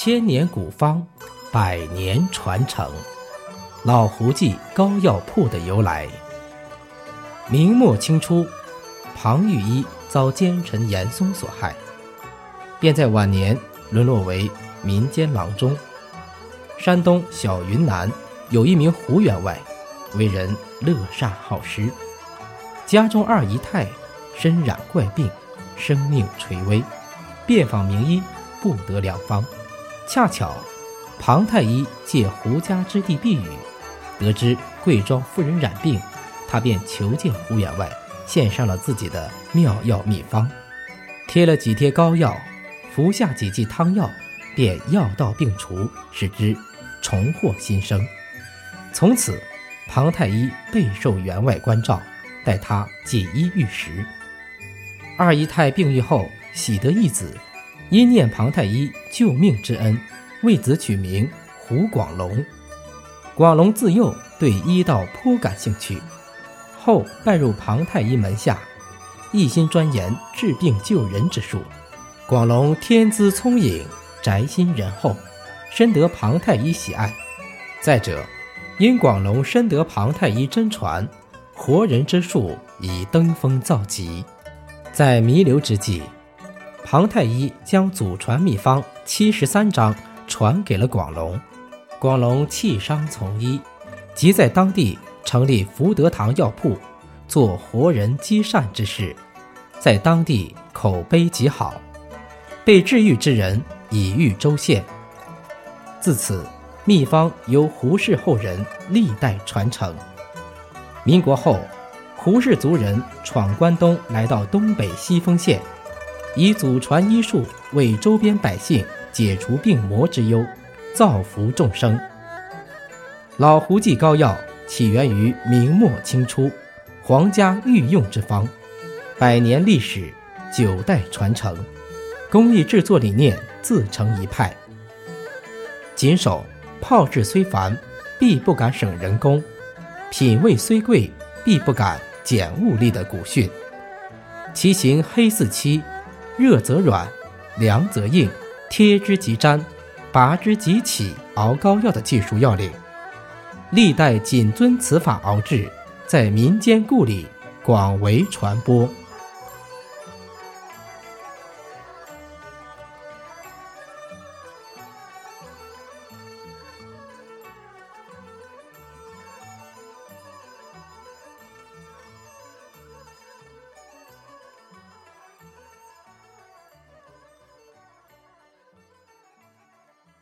千年古方，百年传承。老胡记膏药铺的由来。明末清初，庞玉一遭奸臣严嵩所害，便在晚年沦落为民间郎中。山东小云南有一名胡员外，为人乐善好施，家中二姨太身染怪病，生命垂危，遍访名医，不得良方。恰巧庞太医借胡家之地避雨。得知贵庄夫人染病，他便求见胡员外，献上了自己的妙药秘方，贴了几贴膏药，服下几剂汤药，便药到病除，使之重获新生。从此，庞太医备受员外关照，待他锦衣玉食。二姨太病愈后，喜得一子，因念庞太医救命之恩，为子取名胡广龙。广龙自幼对医道颇感兴趣，后拜入庞太医门下，一心钻研治病救人之术。广龙天资聪颖，宅心仁厚，深得庞太医喜爱。再者，因广龙深得庞太医真传，活人之术已登峰造极。在弥留之际，庞太医将祖传秘方七十三章传给了广龙。广龙弃商从医，即在当地成立福德堂药铺，做活人积善之事，在当地口碑极好，被治愈之人已逾州县。自此，秘方由胡氏后人历代传承。民国后，胡氏族人闯关东，来到东北西丰县，以祖传医术为周边百姓解除病魔之忧。造福众生。老胡记膏药起源于明末清初，皇家御用之方，百年历史，九代传承，工艺制作理念自成一派。谨守炮制虽繁，必不敢省人工；品味虽贵，必不敢减物力的古训。其形黑似漆，热则软，凉则硬，贴之即粘。拔之即起，熬膏药的技术要领，历代谨遵此法熬制，在民间故里广为传播。